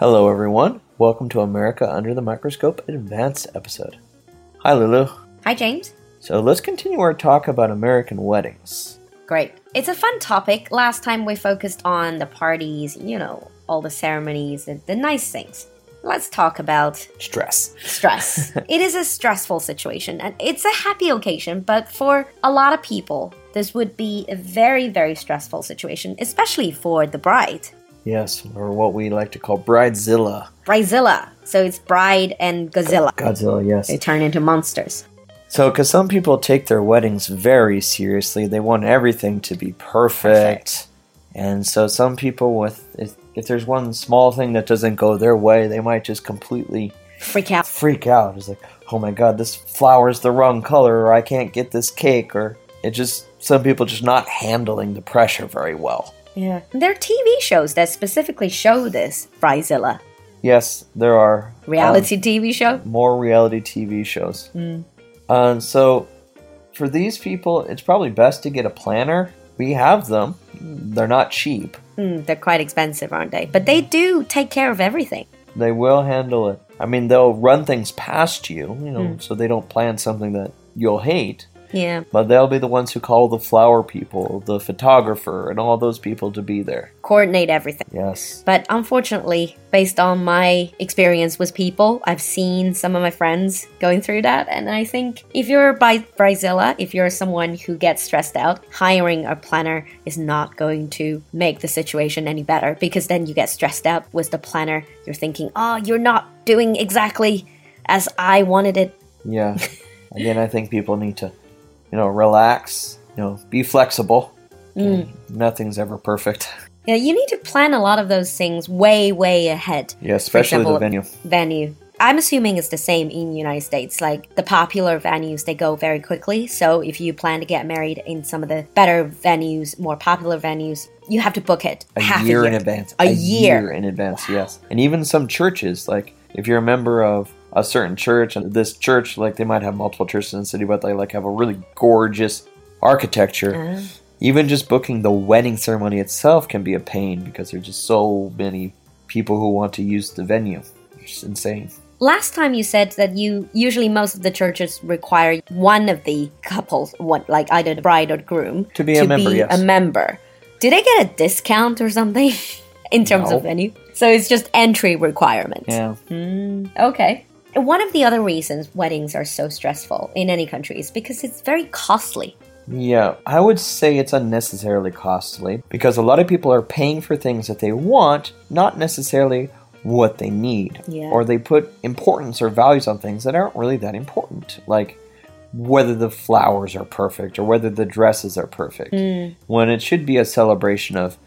Hello, everyone. Welcome to America Under the Microscope Advanced episode. Hi, Lulu. Hi, James. So let's continue our talk about American weddings. Great. It's a fun topic. Last time we focused on the parties, you know, all the ceremonies, and the nice things. Let's talk about Stress. stress. it is a stressful situation and it's a happy occasion, but for a lot of people, this would be a very, very stressful situation, especially for the bride. Yes, or what we like to call Bridezilla. Bridezilla. So it's bride and Godzilla. Godzilla, yes. They turn into monsters. So, because some people take their weddings very seriously, they want everything to be perfect. And so, some people, with if, if there's one small thing that doesn't go their way, they might just completely Freak out. freak out. It's like, oh my god, this flower's the wrong color, or I can't get this cake, or it just, some people just not handling the pressure very well. Yeah. There are TV shows that specifically show this, Bridezilla. Yes, there are Reality TV show? um, more reality TV shows. Uh, so, for these people, it's probably best to get a planner. We have them, they're not cheap. Hmm, they're quite expensive, aren't they? But they do take care of everything. They will handle it. I mean, they'll run things past you, you know, so they don't plan something that you'll hate. Yeah. But they'll be the ones who call the flower people, the photographer, and all those people to be there. Coordinate everything. Yes. But unfortunately, based on my experience with people, I've seen some of my friends going through that. And I think if you're by Bridezilla, if you're someone who gets stressed out, hiring a planner is not going to make the situation any better because then you get stressed out with the planner. You're thinking, oh, you're not doing exactly as I wanted it. Yeah. Again, I think people need to, you know, relax, you know, be flexible. Mm. Nothing's ever perfect. Yeah, you need to plan a lot of those things way, way ahead. Yeah, especially example, the venue. venue. I'm assuming it's the same in the United States. Like the popular venues, they go very quickly. So if you plan to get married in some of the better venues, more popular venues, you have to book it A half year a in advance. A year. in advance, yes. And even some churches, like if you're a member of a certain church, and this church, like they might have multiple churches in the city, but they like have a really gorgeous architecture. Ah. Even just booking the wedding ceremony itself can be a pain because there's just so many people who want to use the venue. It's insane. Last time you said that you usually most of the churches require one of the couples, what like either the bride or the groom, To be a member, yes. a member. Do they get a discount or something in terms No. of venue? So it's just entry requirement. Yeah. Okay. One of the other reasons weddings are so stressful in any country is because it's very costly. Yeah, I would say it's unnecessarily costly because a lot of people are paying for things that they want, not necessarily what they need. Yeah. Or they put importance or values on things that aren't really that important. Like whether the flowers are perfect or whether the dresses are perfect. Mm. When it should be a celebration of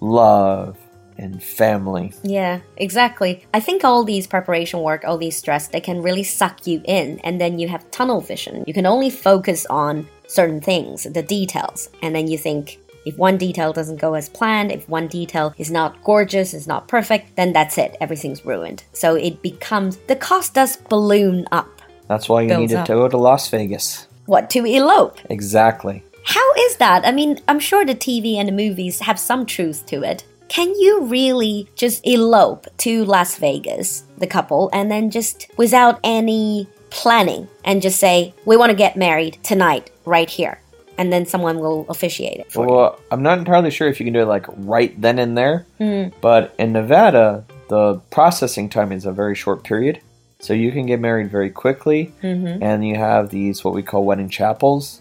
love and family. Yeah, exactly. I think all these preparation work, all these stress, they can really suck you in, and then you have tunnel vision. You can only focus on certain things, the details, and then you think if one detail doesn't go as planned, if one detail is not gorgeous, is not perfect, then that's it. Everything's ruined. So it becomes the cost does balloon up. That's why you needed up. to go to Las Vegas. What to elope? Exactly. How is that? I mean, I'm sure the TV and the movies have some truth to it. Can you really just elope to Las Vegas, the couple, and then just without any planning and just say, we want to get married tonight, right here? And then someone will officiate it for you. Well, I'm not entirely sure if you can do it like right then and there, Hmm. but in Nevada, the processing time is a very short period. So you can get married very quickly, Mm-hmm. and you have these what we call wedding chapels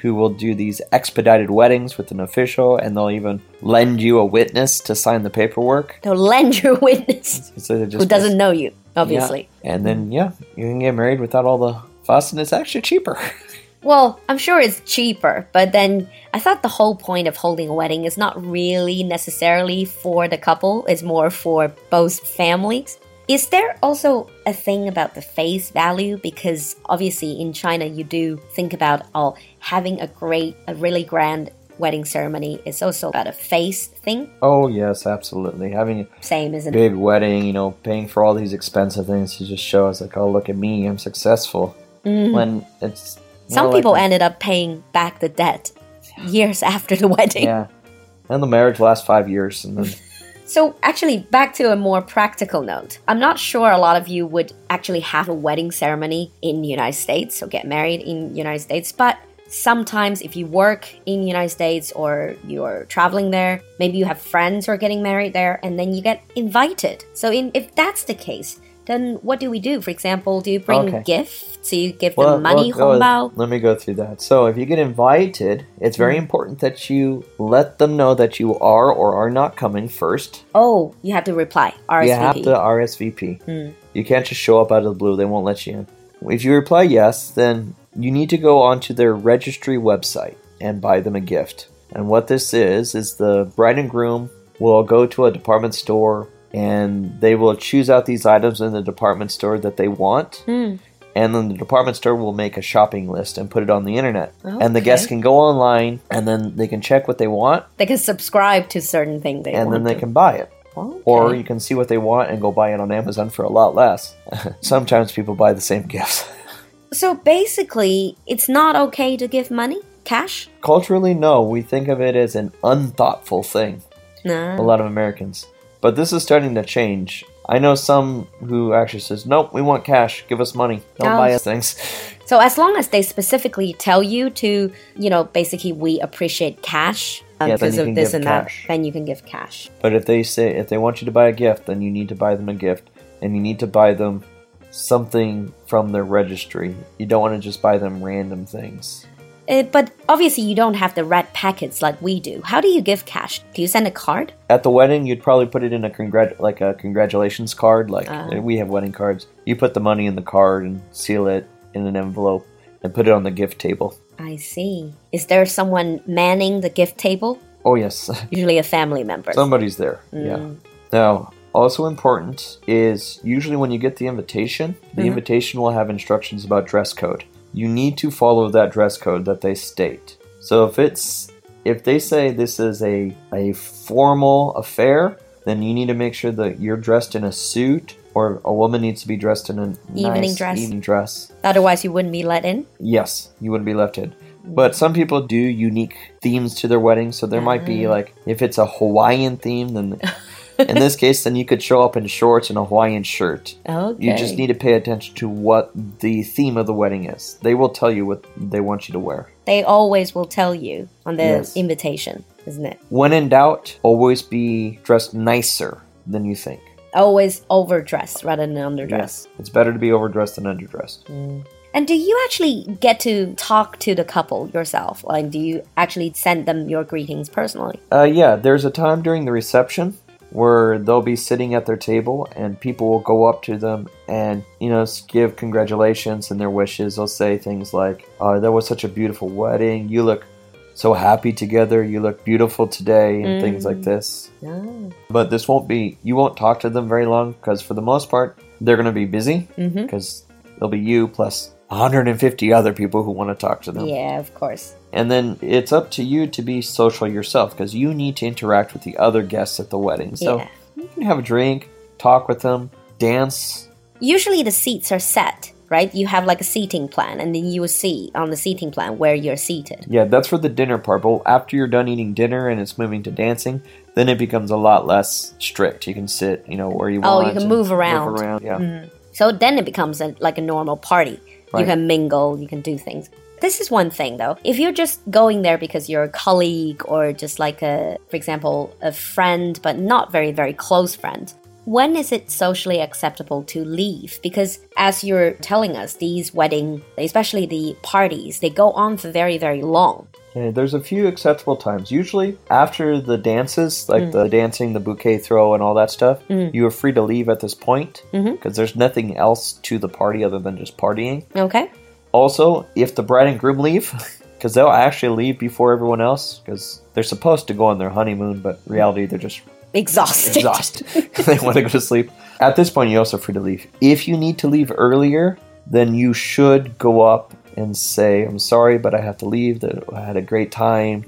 who will do these expedited weddings with an official, and they'll even lend you a witness to sign the paperwork. They'll lend your witness So just who doesn't know you, obviously. Yeah. And then yeah, you can get married without all the fuss, and it's actually cheaper. Well, I'm sure it's cheaper, but then I thought the whole point of holding a wedding is not really necessarily for the couple, it's more for both families. Is there also a thing about the face value? Because obviously in China, you do think about oh, having a great, a really grand wedding ceremony is also about a face thing. oh yes, absolutely. Having a Same, isn't it? big wedding, you know, paying for all these expensive things to just show us like, oh look at me, I'm successful. Mm-hmm. When it's. Some people a- ended up paying back the debt years after the wedding. Yeah. And the marriage lasts five years, and then So, actually, back to a more practical note. I'm not sure a lot of you would actually have a wedding ceremony in the United States or get married in the United States, but sometimes if you work in the United States or you're traveling there, maybe you have friends who are getting married there and then you get invited. So, in, if that's the case, then what do we do? For example, do you bring Okay. gifts? So you give them money, go- hongbao? let me go through that. So, if you get invited, it's very important that you let them know that you are or are not coming first. Oh, you have to reply. RSVP. You have to RSVP. Hmm. You can't just show up out of the blue, they won't let you in. If you reply yes, then you need to go onto their registry website and buy them a gift. And what this is, is the bride and groom will go to a department store and they will choose out these items in the department store that they want. Hmm. And then the department store will make a shopping list and put it on the internet. And the guests can go online and then they can check what they want They can subscribe to certain things they and then they to. can buy it. Okay. Or you can see what they want and go buy it on Amazon for a lot less. Sometimes people buy the same gifts. So basically, it's not okay to give money, cash. Culturally, no, we think of it as an unthoughtful thing, a lot of Americans. But this is starting to change. I know some who actually says, "Nope, we want cash. Give us money. Don't Oh. buy us things." So as long as they specifically tell you to, you know, basically we appreciate cash um, Yeah, because of this and cash. that, then you can give cash. But if they say if they want you to buy a gift, then you need to buy them a gift, and you need to buy them something from their registry. You don't want to just buy them random things. Uh, but obviously, you don't have the red packets like we do. How do you give cash? Do you send a card? At the wedding, you'd probably put it in a congrat like a congratulations card. Like Ah. we have wedding cards. You put the money in the card and seal it in an envelope and put it on the gift table. I see. Is there someone manning the gift table? Oh yes, Usually a family member. somebody's there. Yeah. Now, also important is usually when you get the invitation, the invitation will have instructions about dress code. You need to follow that dress code that they state. So if it's if they say this is a a formal affair, then you need to make sure that you're dressed in a suit or a woman needs to be dressed in an Evening nice dress. evening dress. Otherwise, you wouldn't be let in. Yes, you wouldn't be left in. But some people do unique themes to their wedding, so there might be mm. like if it's a Hawaiian theme, then in this case, then you could show up in shorts and a Hawaiian shirt. Okay. You just need to pay attention to what the theme of the wedding is. They will tell you what they want you to wear. They always will tell you on the Yes. invitation, isn't it? When in doubt, always be dressed nicer than you think. Always overdressed rather than underdressed. Yes. It's better to be overdressed than underdressed. And do you actually get to talk to the couple yourself? Like, do you actually send them your greetings personally? Uh, yeah, there's a time during the reception where they'll be sitting at their table and people will go up to them and, you know, give congratulations and their wishes. They'll say things like, uh, that was such a beautiful wedding. You look so happy together. You look beautiful today and things like this. Oh. But this won't be, you won't talk to them very long because for the most part, they're going to be busy Mm-hmm. because there'll be you plus 150 other people who want to talk to them. Yeah, of course. And then it's up to you to be social yourself because you need to interact with the other guests at the wedding. So Yeah. you can have a drink, talk with them, dance. Usually the seats are set, right? You have like a seating plan, and then you will see on the seating plan where you're seated. Yeah, that's for the dinner part. But after you're done eating dinner and it's moving to dancing, then it becomes a lot less strict. You can sit, you know, where you Oh, want. you can move around. Mm-hmm. Yeah. So then it becomes a, like a normal party. You can mingle, you can do things. This is one thing though. If you're just going there because you're a colleague or just like a, for example, a friend, but not very, very close friend, when is it socially acceptable to leave? Because as you're telling us, these wedding, especially the parties, they go on for very, very long. Okay, there's a few acceptable times. Usually after the dances, like mm. the dancing, the bouquet throw, and all that stuff, mm. you are free to leave at this point mm-hmm. because there's nothing else to the party other than just partying. Okay? Also, if the bride and groom leave, because they'll actually leave before everyone else, because they're supposed to go on their honeymoon, but reality they're just Exhausted. exhausted. they want to go to sleep. At this point, you're also free to leave. If you need to leave earlier, then you should go up and say, "I'm sorry, but I have to leave. That I had a great time."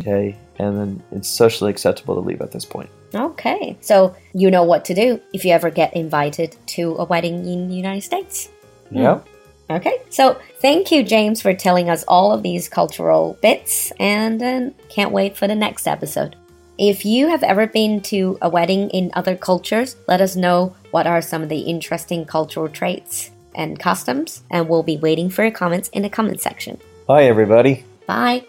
Okay, and then it's socially acceptable to leave at this point. Okay. So you know what to do if you ever get invited to a wedding in the United States. Yeah. Okay, so thank you, James, for telling us all of these cultural bits, and uh, can't wait for the next episode. If you have ever been to a wedding in other cultures, let us know what are some of the interesting cultural traits and customs, and we'll be waiting for your comments in the comment section. Bye, everybody. Bye.